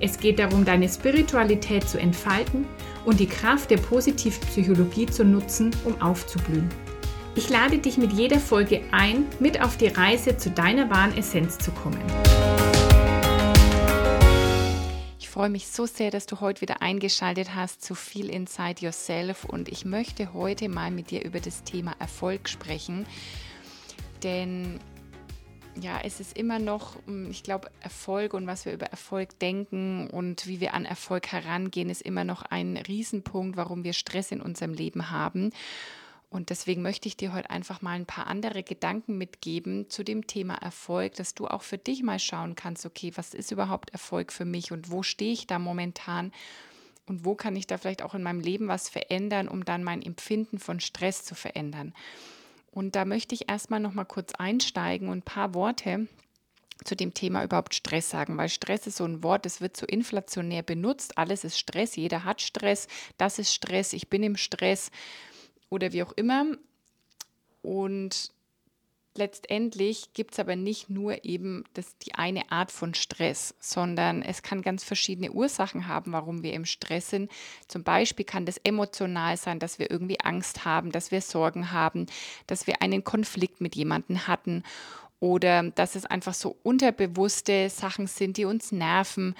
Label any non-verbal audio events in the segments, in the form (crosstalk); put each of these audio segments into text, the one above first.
Es geht darum, deine Spiritualität zu entfalten und die Kraft der Positivpsychologie zu nutzen, um aufzublühen. Ich lade dich mit jeder Folge ein, mit auf die Reise zu deiner wahren Essenz zu kommen. Ich freue mich so sehr, dass du heute wieder eingeschaltet hast zu Feel Inside Yourself und ich möchte heute mal mit dir über das Thema Erfolg sprechen. Denn ja, es ist immer noch, hm, ich glaube, Erfolg und was wir über Erfolg denken und wie wir an Erfolg herangehen, ist immer noch ein Riesenpunkt, warum wir Stress in unserem Leben haben. Und deswegen möchte ich dir heute einfach mal ein paar andere Gedanken mitgeben zu dem Thema Erfolg, dass du auch für dich mal schauen kannst, okay, was ist überhaupt Erfolg für mich und wo stehe ich da momentan und wo kann ich da vielleicht auch in meinem Leben was verändern, um dann mein Empfinden von Stress zu verändern. Und da möchte ich erstmal noch mal kurz einsteigen und ein paar Worte zu dem Thema überhaupt Stress sagen, weil Stress ist so ein Wort, das wird so inflationär benutzt. Alles ist Stress, jeder hat Stress, das ist Stress, ich bin im Stress oder wie auch immer. Und letztendlich gibt es aber nicht nur eben das, die eine Art von Stress, sondern es kann ganz verschiedene Ursachen haben, warum wir im Stress sind. Zum Beispiel kann das emotional sein, dass wir irgendwie Angst haben, dass wir Sorgen haben, dass wir einen Konflikt mit jemandem hatten oder dass es einfach so unterbewusste Sachen sind, die uns nerven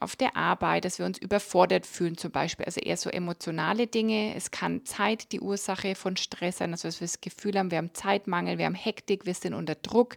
auf der Arbeit, dass wir uns überfordert fühlen zum Beispiel, also eher so emotionale Dinge. Es kann Zeit die Ursache von Stress sein, also dass wir das Gefühl haben, wir haben Zeitmangel, wir haben Hektik, wir sind unter Druck,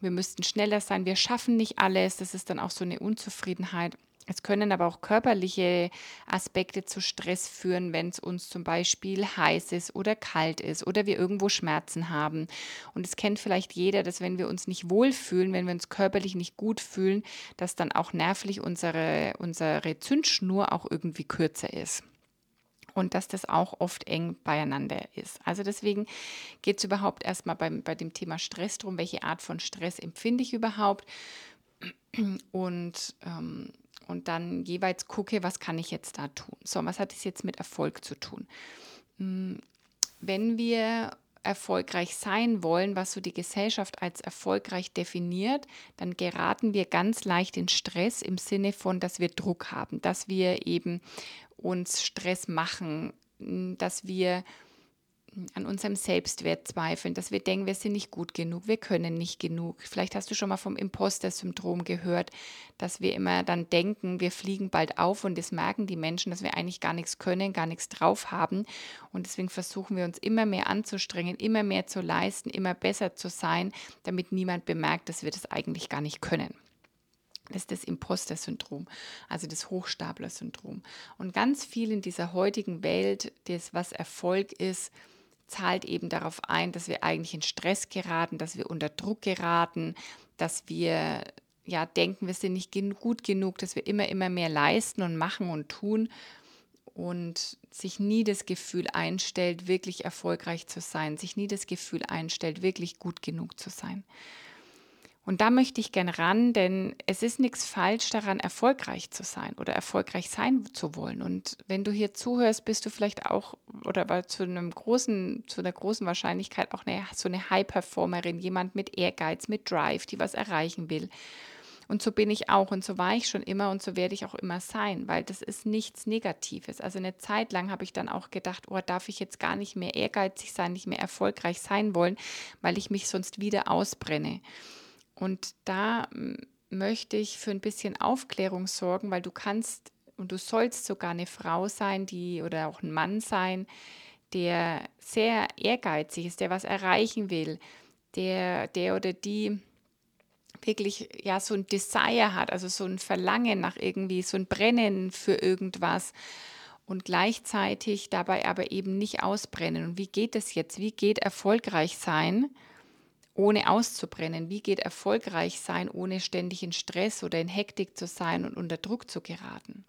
wir müssten schneller sein, wir schaffen nicht alles. Das ist dann auch so eine Unzufriedenheit. Es können aber auch körperliche Aspekte zu Stress führen, wenn es uns zum Beispiel heiß ist oder kalt ist oder wir irgendwo Schmerzen haben. Und es kennt vielleicht jeder, dass wenn wir uns nicht wohlfühlen, wenn wir uns körperlich nicht gut fühlen, dass dann auch nervlich unsere, unsere Zündschnur auch irgendwie kürzer ist und dass das auch oft eng beieinander ist. Also deswegen geht es überhaupt erstmal beim, bei dem Thema Stress darum, welche Art von Stress empfinde ich überhaupt. Und ähm, und dann jeweils gucke, was kann ich jetzt da tun. So, was hat es jetzt mit Erfolg zu tun? Hm, wenn wir erfolgreich sein wollen, was so die Gesellschaft als erfolgreich definiert, dann geraten wir ganz leicht in Stress im Sinne von, dass wir Druck haben, dass wir eben uns Stress machen, dass wir an unserem Selbstwert zweifeln, dass wir denken, wir sind nicht gut genug, wir können nicht genug. Vielleicht hast du schon mal vom Imposter-Syndrom gehört, dass wir immer dann denken, wir fliegen bald auf und das merken die Menschen, dass wir eigentlich gar nichts können, gar nichts drauf haben. Und deswegen versuchen wir uns immer mehr anzustrengen, immer mehr zu leisten, immer besser zu sein, damit niemand bemerkt, dass wir das eigentlich gar nicht können. Das ist das Imposter-Syndrom, also das Hochstapler-Syndrom. Und ganz viel in dieser heutigen Welt, das, was Erfolg ist, zahlt eben darauf ein, dass wir eigentlich in Stress geraten, dass wir unter Druck geraten, dass wir ja denken, wir sind nicht gut genug, dass wir immer, immer mehr leisten und machen und tun und sich nie das Gefühl einstellt, wirklich erfolgreich zu sein, sich nie das Gefühl einstellt, wirklich gut genug zu sein. Und da möchte ich gerne ran, denn es ist nichts falsch daran, erfolgreich zu sein oder erfolgreich sein zu wollen. Und wenn du hier zuhörst, bist du vielleicht auch oder zu einem großen, zu einer großen Wahrscheinlichkeit auch eine, so eine High-Performerin, jemand mit Ehrgeiz, mit Drive, die was erreichen will. Und so bin ich auch und so war ich schon immer und so werde ich auch immer sein, weil das ist nichts Negatives. Also eine Zeit lang habe ich dann auch gedacht, oh, darf ich jetzt gar nicht mehr ehrgeizig sein, nicht mehr erfolgreich sein wollen, weil ich mich sonst wieder ausbrenne. Und da möchte ich für ein bisschen Aufklärung sorgen, weil du kannst und du sollst sogar eine Frau sein, die oder auch ein Mann sein, der sehr ehrgeizig ist, der was erreichen will, der, der oder die wirklich ja so ein Desire hat, also so ein Verlangen nach irgendwie, so ein Brennen für irgendwas und gleichzeitig dabei aber eben nicht ausbrennen. Und wie geht es jetzt? Wie geht erfolgreich sein? Ohne auszubrennen? Wie geht erfolgreich sein, ohne ständig in Stress oder in Hektik zu sein und unter Druck zu geraten?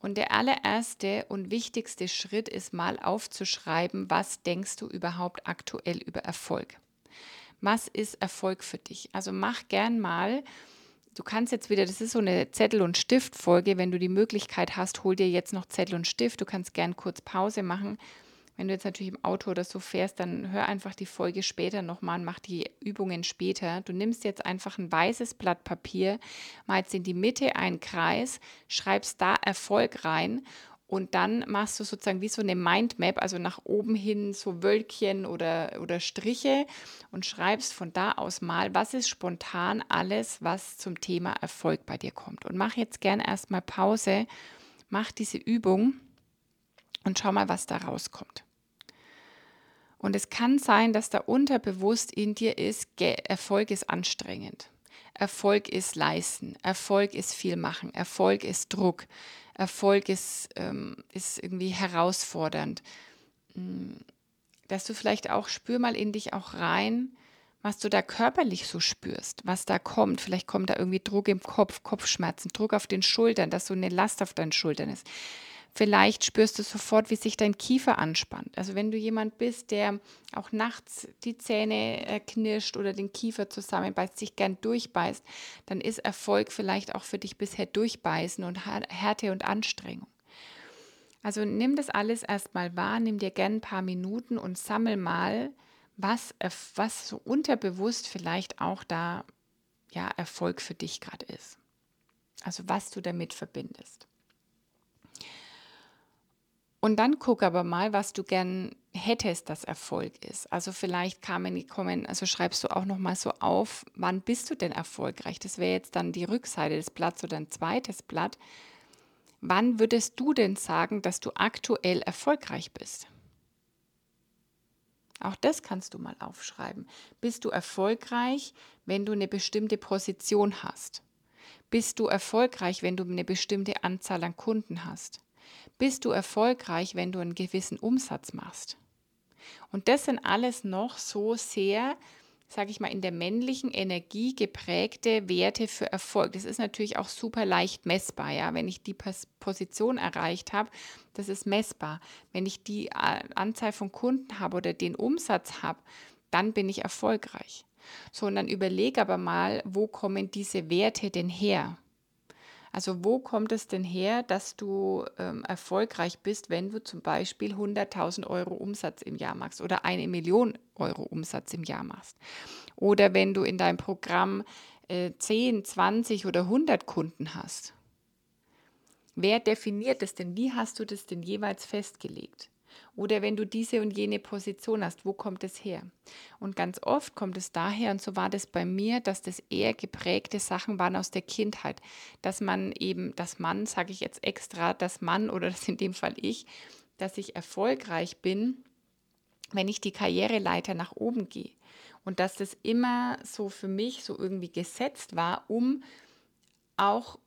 Und der allererste und wichtigste Schritt ist mal aufzuschreiben, was denkst du überhaupt aktuell über Erfolg? Was ist Erfolg für dich? Also mach gern mal, du kannst jetzt wieder, das ist so eine Zettel- und Stiftfolge, wenn du die Möglichkeit hast, hol dir jetzt noch Zettel und Stift, du kannst gern kurz Pause machen wenn du jetzt natürlich im Auto oder so fährst, dann hör einfach die Folge später nochmal und mach die Übungen später. Du nimmst jetzt einfach ein weißes Blatt Papier, malst in die Mitte einen Kreis, schreibst da Erfolg rein und dann machst du sozusagen wie so eine Mindmap, also nach oben hin so Wölkchen oder, oder Striche und schreibst von da aus mal, was ist spontan alles, was zum Thema Erfolg bei dir kommt. Und mach jetzt gerne erstmal Pause, mach diese Übung und schau mal, was da rauskommt. Und es kann sein, dass da unterbewusst in dir ist, Erfolg ist anstrengend. Erfolg ist leisten. Erfolg ist viel machen. Erfolg ist Druck. Erfolg ist, ähm, ist irgendwie herausfordernd. Mm, dass du vielleicht auch spür mal in dich auch rein, was du da körperlich so spürst, was da kommt. Vielleicht kommt da irgendwie Druck im Kopf, Kopfschmerzen, Druck auf den Schultern, dass so eine Last auf deinen Schultern ist. Vielleicht spürst du sofort, wie sich dein Kiefer anspannt. Also wenn du jemand bist, der auch nachts die Zähne äh, knirscht oder den Kiefer zusammenbeißt, sich gern durchbeißt, dann ist Erfolg vielleicht auch für dich bisher durchbeißen und Härte und Anstrengung. Also nimm das alles erstmal wahr, nimm dir gern ein paar Minuten und sammel mal, was, was so unterbewusst vielleicht auch da ja, Erfolg für dich gerade ist. Also was du damit verbindest. Und dann guck aber mal, was du gern hättest, dass Erfolg ist. Also vielleicht kamen, kommen, also schreibst du auch noch mal so auf, wann bist du denn erfolgreich? Das wäre jetzt dann die Rückseite des Blatts oder ein zweites Blatt. Wann würdest du denn sagen, dass du aktuell erfolgreich bist? Auch das kannst du mal aufschreiben. Bist du erfolgreich, wenn du eine bestimmte Position hast? Bist du erfolgreich, wenn du eine bestimmte Anzahl an Kunden hast? Bist du erfolgreich, wenn du einen gewissen Umsatz machst. Und das sind alles noch so sehr, sage ich mal, in der männlichen Energie geprägte Werte für Erfolg. Das ist natürlich auch super leicht messbar. Ja? Wenn ich die Position erreicht habe, das ist messbar. Wenn ich die äh, Anzahl von Kunden habe oder den Umsatz habe, dann bin ich erfolgreich. So, und dann überlege aber mal, wo kommen diese Werte denn her? Also wo kommt es denn her, dass du ähm, erfolgreich bist, wenn du zum Beispiel 100.000 Euro Umsatz im Jahr machst oder eine Million Euro Umsatz im Jahr machst? Oder wenn du in deinem Programm äh, 10, 20 oder 100 Kunden hast? Wer definiert es denn? Wie hast du das denn jeweils festgelegt? Oder wenn du diese und jene Position hast, wo kommt es her? Und ganz oft kommt es daher, und so war das bei mir, dass das eher geprägte Sachen waren aus der Kindheit. Dass man eben, das Mann, sage ich jetzt extra, das Mann oder das in dem Fall ich, dass ich erfolgreich bin, wenn ich die Karriereleiter nach oben gehe. Und dass das immer so für mich so irgendwie gesetzt war, um auch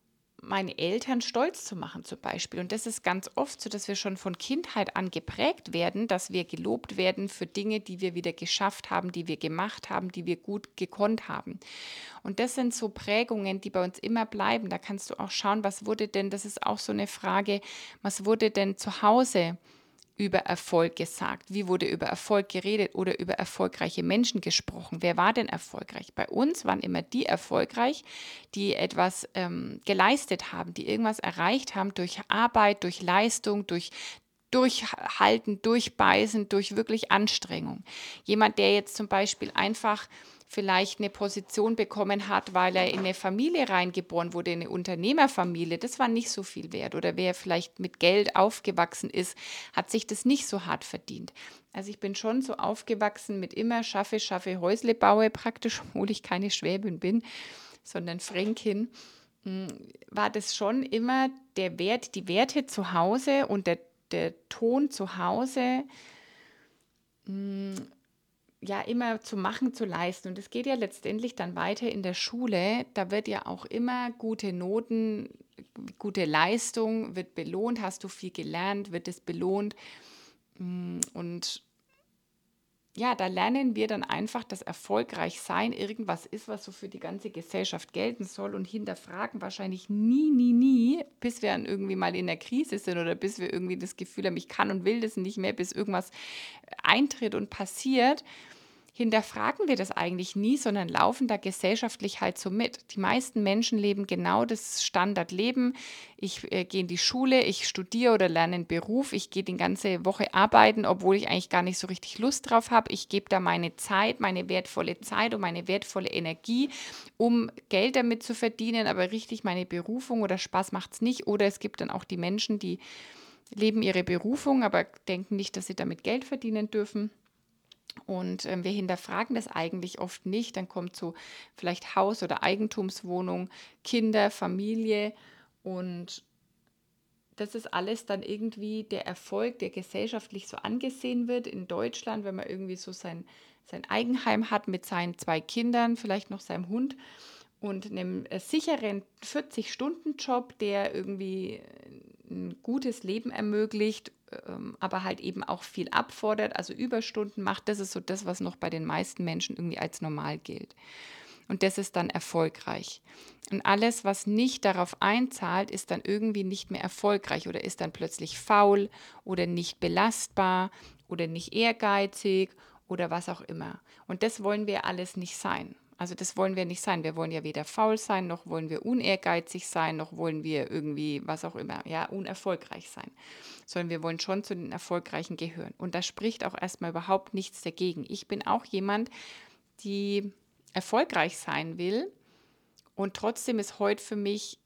meine Eltern stolz zu machen zum Beispiel. Und das ist ganz oft so, dass wir schon von Kindheit an geprägt werden, dass wir gelobt werden für Dinge, die wir wieder geschafft haben, die wir gemacht haben, die wir gut gekonnt haben. Und das sind so Prägungen, die bei uns immer bleiben. Da kannst du auch schauen, was wurde denn, das ist auch so eine Frage, was wurde denn zu Hause über Erfolg gesagt? Wie wurde über Erfolg geredet oder über erfolgreiche Menschen gesprochen? Wer war denn erfolgreich? Bei uns waren immer die erfolgreich, die etwas ähm, geleistet haben, die irgendwas erreicht haben durch Arbeit, durch Leistung, durch Durchhalten, Durchbeißen, durch wirklich Anstrengung. Jemand, der jetzt zum Beispiel einfach vielleicht eine Position bekommen hat, weil er in eine Familie reingeboren wurde, eine Unternehmerfamilie, das war nicht so viel wert. Oder wer vielleicht mit Geld aufgewachsen ist, hat sich das nicht so hart verdient. Also ich bin schon so aufgewachsen mit immer schaffe, schaffe, Häusle baue praktisch, (laughs) obwohl ich keine Schwäbin bin, sondern Fränkin, hm, war das schon immer der Wert, die Werte zu Hause und der, der Ton zu Hause hm, ja immer zu machen, zu leisten. Und es geht ja letztendlich dann weiter in der Schule. Da wird ja auch immer gute Noten, gute Leistung wird belohnt. Hast du viel gelernt, wird es belohnt. Mm, und ja, da lernen wir dann einfach, dass erfolgreich sein irgendwas ist, was so für die ganze Gesellschaft gelten soll und hinterfragen wahrscheinlich nie, nie, nie, bis wir dann irgendwie mal in der Krise sind oder bis wir irgendwie das Gefühl haben, ich kann und will das nicht mehr, bis irgendwas eintritt und passiert hinterfragen wir das eigentlich nie, sondern laufen da gesellschaftlich halt so mit. Die meisten Menschen leben genau das Standardleben. Ich äh, gehe in die Schule, ich studiere oder lerne einen Beruf, ich gehe die ganze Woche arbeiten, obwohl ich eigentlich gar nicht so richtig Lust drauf habe. Ich gebe da meine Zeit, meine wertvolle Zeit und meine wertvolle Energie, um Geld damit zu verdienen, aber richtig meine Berufung oder Spaß macht es nicht. Oder es gibt dann auch die Menschen, die leben ihre Berufung, aber denken nicht, dass sie damit Geld verdienen dürfen. Und äh, wir hinterfragen das eigentlich oft nicht. Dann kommt so vielleicht Haus- oder Eigentumswohnung, Kinder, Familie und das ist alles dann irgendwie der Erfolg, der gesellschaftlich so angesehen wird. In Deutschland, wenn man irgendwie so sein, sein Eigenheim hat mit seinen zwei Kindern, vielleicht noch seinem Hund und einem äh, sicheren 40-Stunden-Job, der irgendwie ein gutes Leben ermöglicht ähm, aber halt eben auch viel abfordert, also Überstunden macht. Das ist so das, was noch bei den meisten Menschen irgendwie als normal gilt. Und das ist dann erfolgreich. Und alles, was nicht darauf einzahlt, ist dann irgendwie nicht mehr erfolgreich oder ist dann plötzlich faul oder nicht belastbar oder nicht ehrgeizig oder was auch immer. Und das wollen wir alles nicht sein. Also das wollen wir nicht sein. Wir wollen ja weder faul sein, noch wollen wir unehrgeizig sein, noch wollen wir irgendwie, was auch immer, ja, unerfolgreich sein. Sondern wir wollen schon zu den Erfolgreichen gehören. Und da spricht auch erstmal überhaupt nichts dagegen. Ich bin auch jemand, die erfolgreich sein will. Und trotzdem ist heute für mich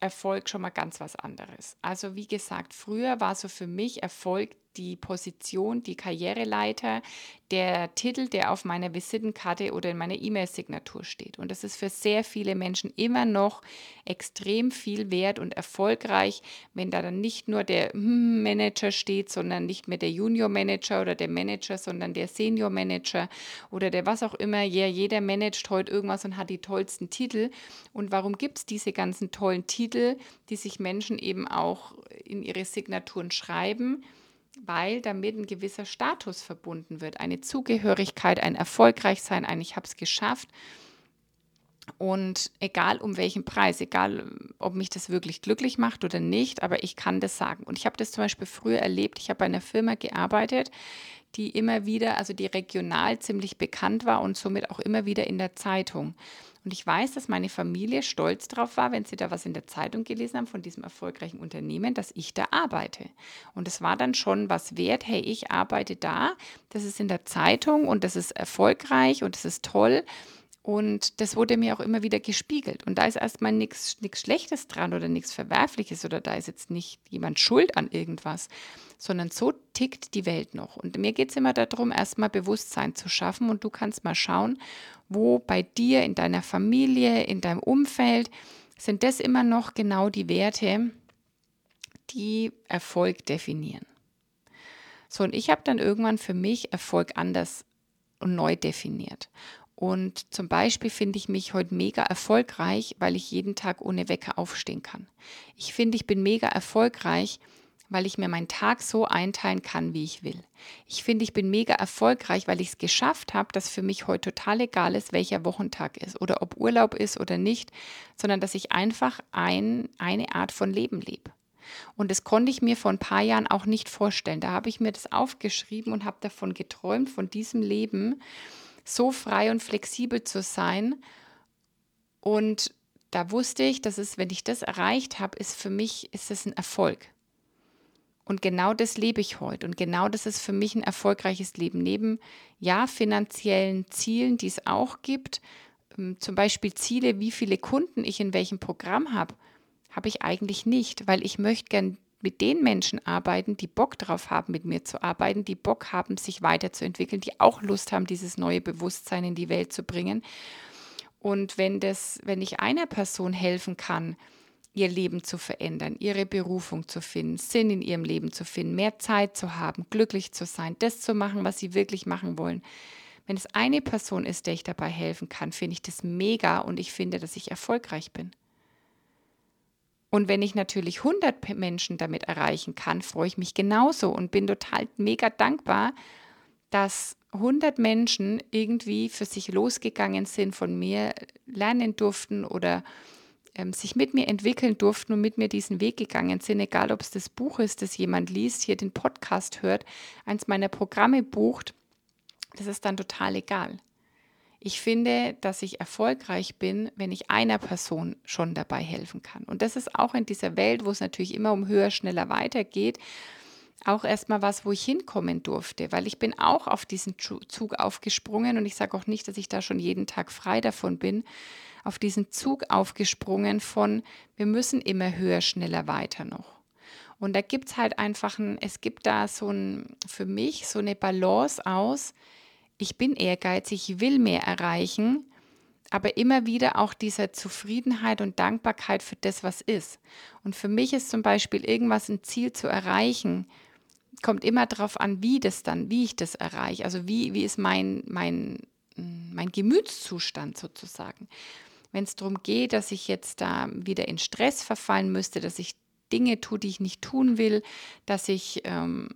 Erfolg schon mal ganz was anderes. Also wie gesagt, früher war so für mich Erfolg die Position, die Karriereleiter, der Titel, der auf meiner Visitenkarte oder in meiner E-Mail-Signatur steht. Und das ist für sehr viele Menschen immer noch extrem viel wert und erfolgreich, wenn da dann nicht nur der hm, Manager steht, sondern nicht mehr der Junior Manager oder der Manager, sondern der Senior Manager oder der was auch immer. Ja, jeder managt heute irgendwas und hat die tollsten Titel. Und warum gibt es diese ganzen tollen Titel, die sich Menschen eben auch in ihre Signaturen schreiben? Weil damit ein gewisser Status verbunden wird, eine Zugehörigkeit, ein Erfolgreichsein, ein Ich habe es geschafft. Und egal um welchen Preis, egal ob mich das wirklich glücklich macht oder nicht, aber ich kann das sagen. Und ich habe das zum Beispiel früher erlebt. Ich habe bei einer Firma gearbeitet, die immer wieder, also die regional ziemlich bekannt war und somit auch immer wieder in der Zeitung. Und ich weiß, dass meine Familie stolz darauf war, wenn sie da was in der Zeitung gelesen haben von diesem erfolgreichen Unternehmen, dass ich da arbeite. Und es war dann schon was wert, hey, ich arbeite da, das ist in der Zeitung und das ist erfolgreich und das ist toll. Und das wurde mir auch immer wieder gespiegelt. Und da ist erstmal nichts Schlechtes dran oder nichts Verwerfliches oder da ist jetzt nicht jemand schuld an irgendwas, sondern so tickt die Welt noch. Und mir geht es immer darum, erstmal Bewusstsein zu schaffen und du kannst mal schauen, wo bei dir, in deiner Familie, in deinem Umfeld, sind das immer noch genau die Werte, die Erfolg definieren. So, und ich habe dann irgendwann für mich Erfolg anders und neu definiert. Und zum Beispiel finde ich mich heute mega erfolgreich, weil ich jeden Tag ohne Wecker aufstehen kann. Ich finde, ich bin mega erfolgreich, weil ich mir meinen Tag so einteilen kann, wie ich will. Ich finde, ich bin mega erfolgreich, weil ich es geschafft habe, dass für mich heute total egal ist, welcher Wochentag ist oder ob Urlaub ist oder nicht, sondern dass ich einfach ein, eine Art von Leben lebe. Und das konnte ich mir vor ein paar Jahren auch nicht vorstellen. Da habe ich mir das aufgeschrieben und habe davon geträumt, von diesem Leben so frei und flexibel zu sein. Und da wusste ich, dass es, wenn ich das erreicht habe, ist für mich ist es ein Erfolg. Und genau das lebe ich heute. Und genau das ist für mich ein erfolgreiches Leben. Neben ja finanziellen Zielen, die es auch gibt, ähm, zum Beispiel Ziele, wie viele Kunden ich in welchem Programm habe, habe ich eigentlich nicht, weil ich möchte gern mit den Menschen arbeiten, die Bock drauf haben, mit mir zu arbeiten, die Bock haben, sich weiterzuentwickeln, die auch Lust haben, dieses neue Bewusstsein in die Welt zu bringen. Und wenn das, wenn ich einer Person helfen kann, ihr Leben zu verändern, ihre Berufung zu finden, Sinn in ihrem Leben zu finden, mehr Zeit zu haben, glücklich zu sein, das zu machen, was sie wirklich machen wollen. Wenn es eine Person ist, der ich dabei helfen kann, finde ich das mega und ich finde, dass ich erfolgreich bin. Und wenn ich natürlich 100 Menschen damit erreichen kann, freue ich mich genauso und bin total mega dankbar, dass 100 Menschen irgendwie für sich losgegangen sind, von mir lernen durften oder ähm, sich mit mir entwickeln durften und mit mir diesen Weg gegangen sind, egal ob es das Buch ist, das jemand liest, hier den Podcast hört, eins meiner Programme bucht, das ist dann total egal. Ich finde, dass ich erfolgreich bin, wenn ich einer Person schon dabei helfen kann. Und das ist auch in dieser Welt, wo es natürlich immer um höher, schneller weitergeht, auch erstmal was, wo ich hinkommen durfte, weil ich bin auch auf diesen Zug aufgesprungen und ich sage auch nicht, dass ich da schon jeden Tag frei davon bin, auf diesen Zug aufgesprungen von, wir müssen immer höher, schneller, weiter noch. Und da gibt es halt einfach ein, es gibt da so ein, für mich so eine Balance aus, ich bin ehrgeizig, ich will mehr erreichen, aber immer wieder auch dieser Zufriedenheit und Dankbarkeit für das, was ist. Und für mich ist zum Beispiel irgendwas ein Ziel zu erreichen, kommt immer darauf an, wie das dann, wie ich das erreiche. Also wie, wie ist mein, mein, mein Gemütszustand sozusagen. Wenn es darum geht, dass ich jetzt da wieder in Stress verfallen müsste, dass ich Dinge tue, die ich nicht tun will, dass ich, ähm,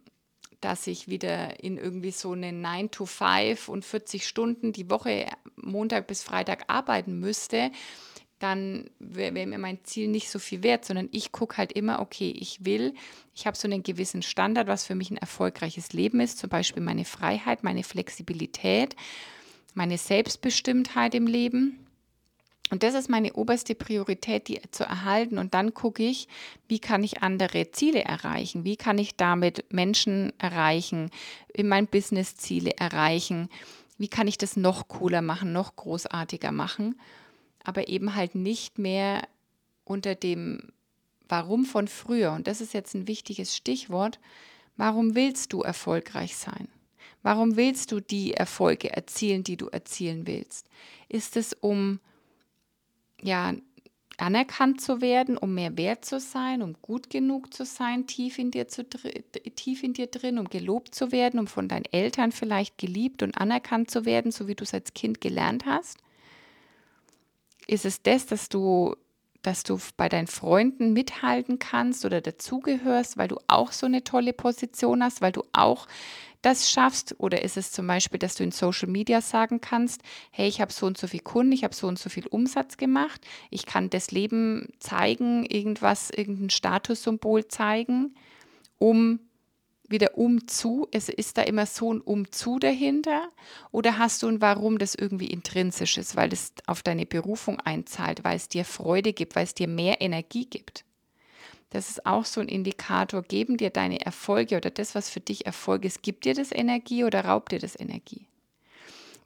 dass ich wieder in irgendwie so eine 9 to 5 und 40 Stunden die Woche Montag bis Freitag arbeiten müsste, dann wäre wär mir mein Ziel nicht so viel wert, sondern ich gucke halt immer, okay, ich will, ich habe so einen gewissen Standard, was für mich ein erfolgreiches Leben ist, zum Beispiel meine Freiheit, meine Flexibilität, meine Selbstbestimmtheit im Leben. Und das ist meine oberste Priorität, die zu erhalten. Und dann gucke ich, wie kann ich andere Ziele erreichen? Wie kann ich damit Menschen erreichen, in mein Business Ziele erreichen? Wie kann ich das noch cooler machen, noch großartiger machen? aber eben halt nicht mehr unter dem Warum von früher. Und das ist jetzt ein wichtiges Stichwort. Warum willst du erfolgreich sein? Warum willst du die Erfolge erzielen, die du erzielen willst? Ist es um ja anerkannt zu werden, um mehr wert zu sein, um gut genug zu sein, tief in dir zu tief in dir drin, um gelobt zu werden, um von deinen Eltern vielleicht geliebt und anerkannt zu werden, so wie du es als Kind gelernt hast? Ist es das, dass du, dass du bei deinen Freunden mithalten kannst oder dazugehörst, weil du auch so eine tolle Position hast, weil du auch das schaffst? Oder ist es zum Beispiel, dass du in Social Media sagen kannst, hey, ich habe so und so viel Kunden, ich habe so und so viel Umsatz gemacht, ich kann das Leben zeigen, irgendwas, irgendein Statussymbol zeigen, um wieder umzu? Es ist da immer so ein umzu dahinter? Oder hast du ein Warum, das irgendwie intrinsisch ist, weil es auf deine Berufung einzahlt, weil es dir Freude gibt, weil es dir mehr Energie gibt? Das ist auch so ein Indikator. Geben dir deine Erfolge oder das, was für dich Erfolg ist, gibt dir das Energie oder raubt dir das Energie?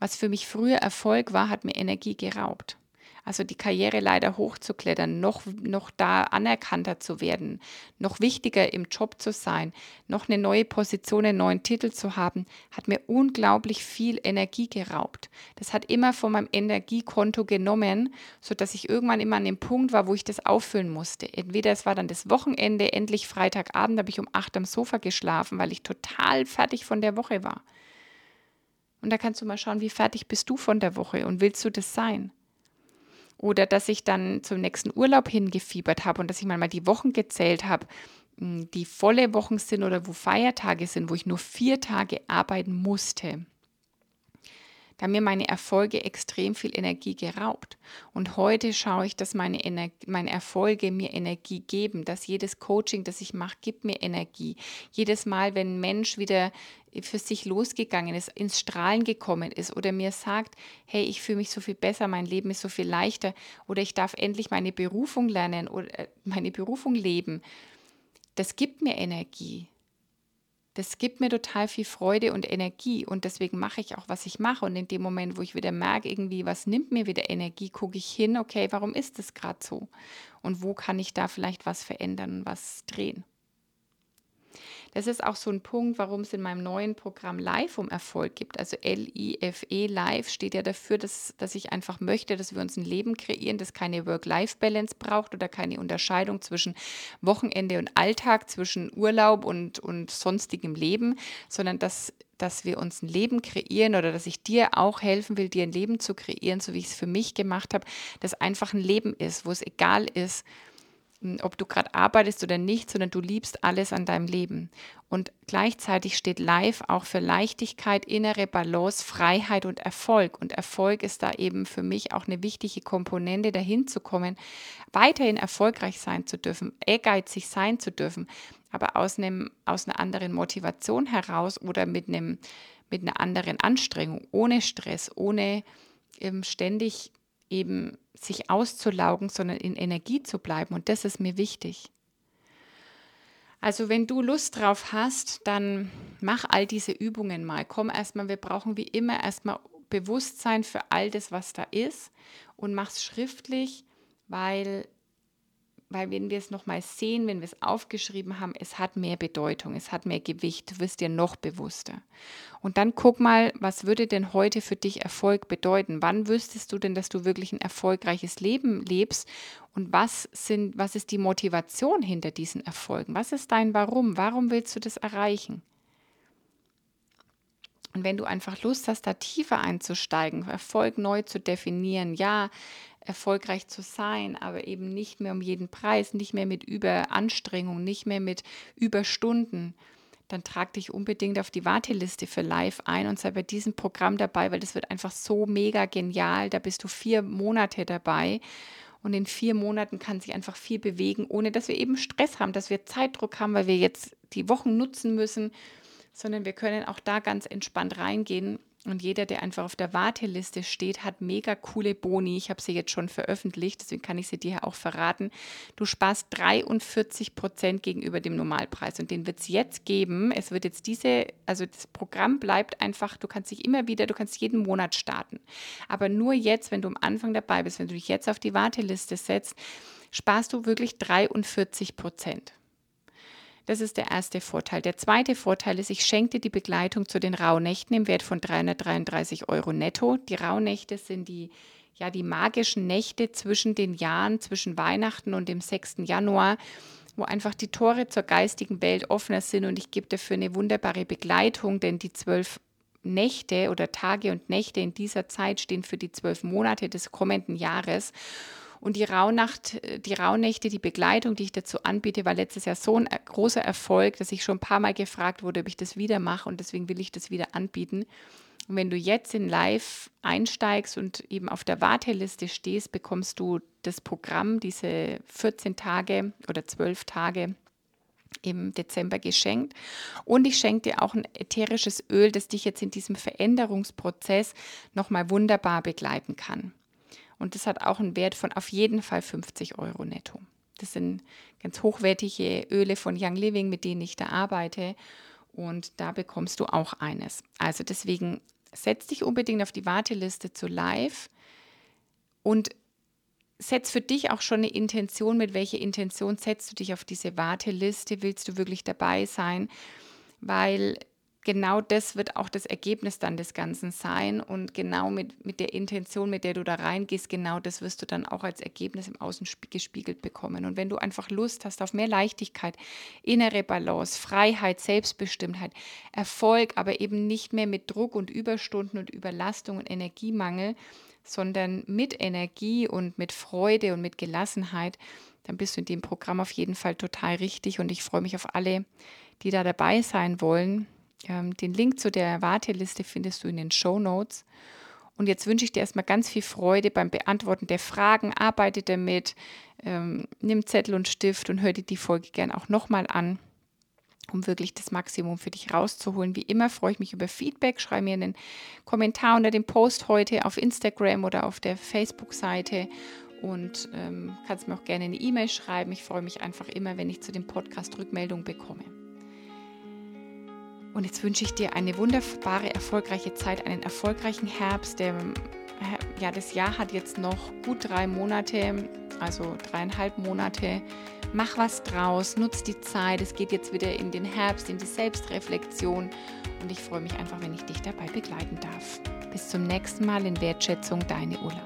Was für mich früher Erfolg war, hat mir Energie geraubt also die Karriere leider hochzuklettern, noch, noch da anerkannter zu werden, noch wichtiger im Job zu sein, noch eine neue Position, einen neuen Titel zu haben, hat mir unglaublich viel Energie geraubt. Das hat immer von meinem Energiekonto genommen, sodass ich irgendwann immer an dem Punkt war, wo ich das auffüllen musste. Entweder es war dann das Wochenende, endlich Freitagabend, habe ich um acht am Sofa geschlafen, weil ich total fertig von der Woche war. Und da kannst du mal schauen, wie fertig bist du von der Woche und willst du das sein? Oder dass ich dann zum nächsten Urlaub hingefiebert habe und dass ich mal die Wochen gezählt habe, hm, die volle Wochen sind oder wo Feiertage sind, wo ich nur vier Tage arbeiten musste. Da haben mir meine Erfolge extrem viel Energie geraubt. Und heute schaue ich, dass meine, Ener meine Erfolge mir Energie geben, dass jedes Coaching, das ich mache, gibt mir Energie. Jedes Mal, wenn ein Mensch wieder für sich losgegangen ist, ins Strahlen gekommen ist oder mir sagt, hey, ich fühle mich so viel besser, mein Leben ist so viel leichter oder ich darf endlich meine Berufung lernen oder äh, meine Berufung leben, das gibt mir Energie. Das gibt mir total viel Freude und Energie und deswegen mache ich auch, was ich mache. Und in dem Moment, wo ich wieder merke, irgendwie, was nimmt mir wieder Energie, gucke ich hin, okay, warum ist das gerade so? Und wo kann ich da vielleicht was verändern was drehen? Das ist auch so ein Punkt, warum es in meinem neuen Programm Live um Erfolg gibt. Also L-I-F-E, Live, steht ja dafür, dass, dass ich einfach möchte, dass wir uns ein Leben kreieren, das keine Work-Life-Balance braucht oder keine Unterscheidung zwischen Wochenende und Alltag, zwischen Urlaub und, und sonstigem Leben, sondern dass dass wir uns ein Leben kreieren oder dass ich dir auch helfen will, dir ein Leben zu kreieren, so wie ich es für mich gemacht habe, das einfach ein Leben ist, wo es egal ist, ob du gerade arbeitest oder nicht, sondern du liebst alles an deinem Leben. Und gleichzeitig steht Life auch für Leichtigkeit, innere Balance, Freiheit und Erfolg. Und Erfolg ist da eben für mich auch eine wichtige Komponente, dahin zu kommen, weiterhin erfolgreich sein zu dürfen, ehrgeizig sein zu dürfen, aber aus, einem, aus einer anderen Motivation heraus oder mit, einem, mit einer anderen Anstrengung, ohne Stress, ohne ähm, ständig eben sich auszulaugen, sondern in Energie zu bleiben. Und das ist mir wichtig. Also wenn du Lust drauf hast, dann mach all diese Übungen mal. Komm erstmal, wir brauchen wie immer erstmal Bewusstsein für all das, was da ist und mach's schriftlich, weil weil wenn wir es nochmal sehen, wenn wir es aufgeschrieben haben, es hat mehr Bedeutung, es hat mehr Gewicht, du wirst dir noch bewusster. Und dann guck mal, was würde denn heute für dich Erfolg bedeuten? Wann wüsstest du denn, dass du wirklich ein erfolgreiches Leben lebst? Und was, sind, was ist die Motivation hinter diesen Erfolgen? Was ist dein Warum? Warum willst du das erreichen? Und wenn du einfach Lust hast, da tiefer einzusteigen, Erfolg neu zu definieren, ja, erfolgreich zu sein, aber eben nicht mehr um jeden Preis, nicht mehr mit Überanstrengung, nicht mehr mit Überstunden, dann trag dich unbedingt auf die Warteliste für Live ein und sei bei diesem Programm dabei, weil das wird einfach so mega genial. Da bist du vier Monate dabei und in vier Monaten kann sich einfach viel bewegen, ohne dass wir eben Stress haben, dass wir Zeitdruck haben, weil wir jetzt die Wochen nutzen müssen, sondern wir können auch da ganz entspannt reingehen und jeder, der einfach auf der Warteliste steht, hat mega coole Boni. Ich habe sie jetzt schon veröffentlicht, deswegen kann ich sie dir auch verraten. Du sparst 43 Prozent gegenüber dem Normalpreis und den wird es jetzt geben. Es wird jetzt diese, also das Programm bleibt einfach, du kannst dich immer wieder, du kannst jeden Monat starten. Aber nur jetzt, wenn du am Anfang dabei bist, wenn du dich jetzt auf die Warteliste setzt, sparst du wirklich 43 Prozent. Das ist der erste Vorteil. Der zweite Vorteil ist, ich schenkte die Begleitung zu den Rauhnächten im Wert von 333 Euro netto. Die Rauhnächte sind die, ja, die magischen Nächte zwischen den Jahren, zwischen Weihnachten und dem 6. Januar, wo einfach die Tore zur geistigen Welt offener sind und ich gebe dafür eine wunderbare Begleitung, denn die zwölf Nächte oder Tage und Nächte in dieser Zeit stehen für die zwölf Monate des kommenden Jahres. Und die Rauhnacht, die Rauhnächte, die Begleitung, die ich dazu anbiete, war letztes Jahr so ein großer Erfolg, dass ich schon ein paar Mal gefragt wurde, ob ich das wieder mache und deswegen will ich das wieder anbieten. Und wenn du jetzt in Live einsteigst und eben auf der Warteliste stehst, bekommst du das Programm, diese 14 Tage oder 12 Tage im Dezember geschenkt. Und ich schenke dir auch ein ätherisches Öl, das dich jetzt in diesem Veränderungsprozess nochmal wunderbar begleiten kann. Und das hat auch einen Wert von auf jeden Fall 50 Euro netto. Das sind ganz hochwertige Öle von Young Living, mit denen ich da arbeite. Und da bekommst du auch eines. Also deswegen setz dich unbedingt auf die Warteliste zu live und setz für dich auch schon eine Intention. Mit welcher Intention setzt du dich auf diese Warteliste? Willst du wirklich dabei sein? Weil genau das wird auch das Ergebnis dann des Ganzen sein und genau mit, mit der Intention, mit der du da reingehst, genau das wirst du dann auch als Ergebnis im Außen gespiegelt bekommen. Und wenn du einfach Lust hast auf mehr Leichtigkeit, innere Balance, Freiheit, Selbstbestimmtheit, Erfolg, aber eben nicht mehr mit Druck und Überstunden und Überlastung und Energiemangel, sondern mit Energie und mit Freude und mit Gelassenheit, dann bist du in dem Programm auf jeden Fall total richtig und ich freue mich auf alle, die da dabei sein wollen. Ähm, den Link zu der Warteliste findest du in den Show Notes. Und jetzt wünsche ich dir erstmal ganz viel Freude beim Beantworten der Fragen. Arbeite damit, ähm, nimm Zettel und Stift und hör dir die Folge gern auch nochmal an, um wirklich das Maximum für dich rauszuholen. Wie immer freue ich mich über Feedback. Schreib mir einen Kommentar unter dem Post heute auf Instagram oder auf der Facebook-Seite und ähm, kannst mir auch gerne eine E-Mail schreiben. Ich freue mich einfach immer, wenn ich zu dem Podcast Rückmeldung bekomme. Und jetzt wünsche ich dir eine wunderbare, erfolgreiche Zeit, einen erfolgreichen Herbst. Der, ja, das Jahr hat jetzt noch gut drei Monate, also dreieinhalb Monate. Mach was draus, nutz die Zeit. Es geht jetzt wieder in den Herbst, in die Selbstreflexion. Und ich freue mich einfach, wenn ich dich dabei begleiten darf. Bis zum nächsten Mal in Wertschätzung, deine Ulla.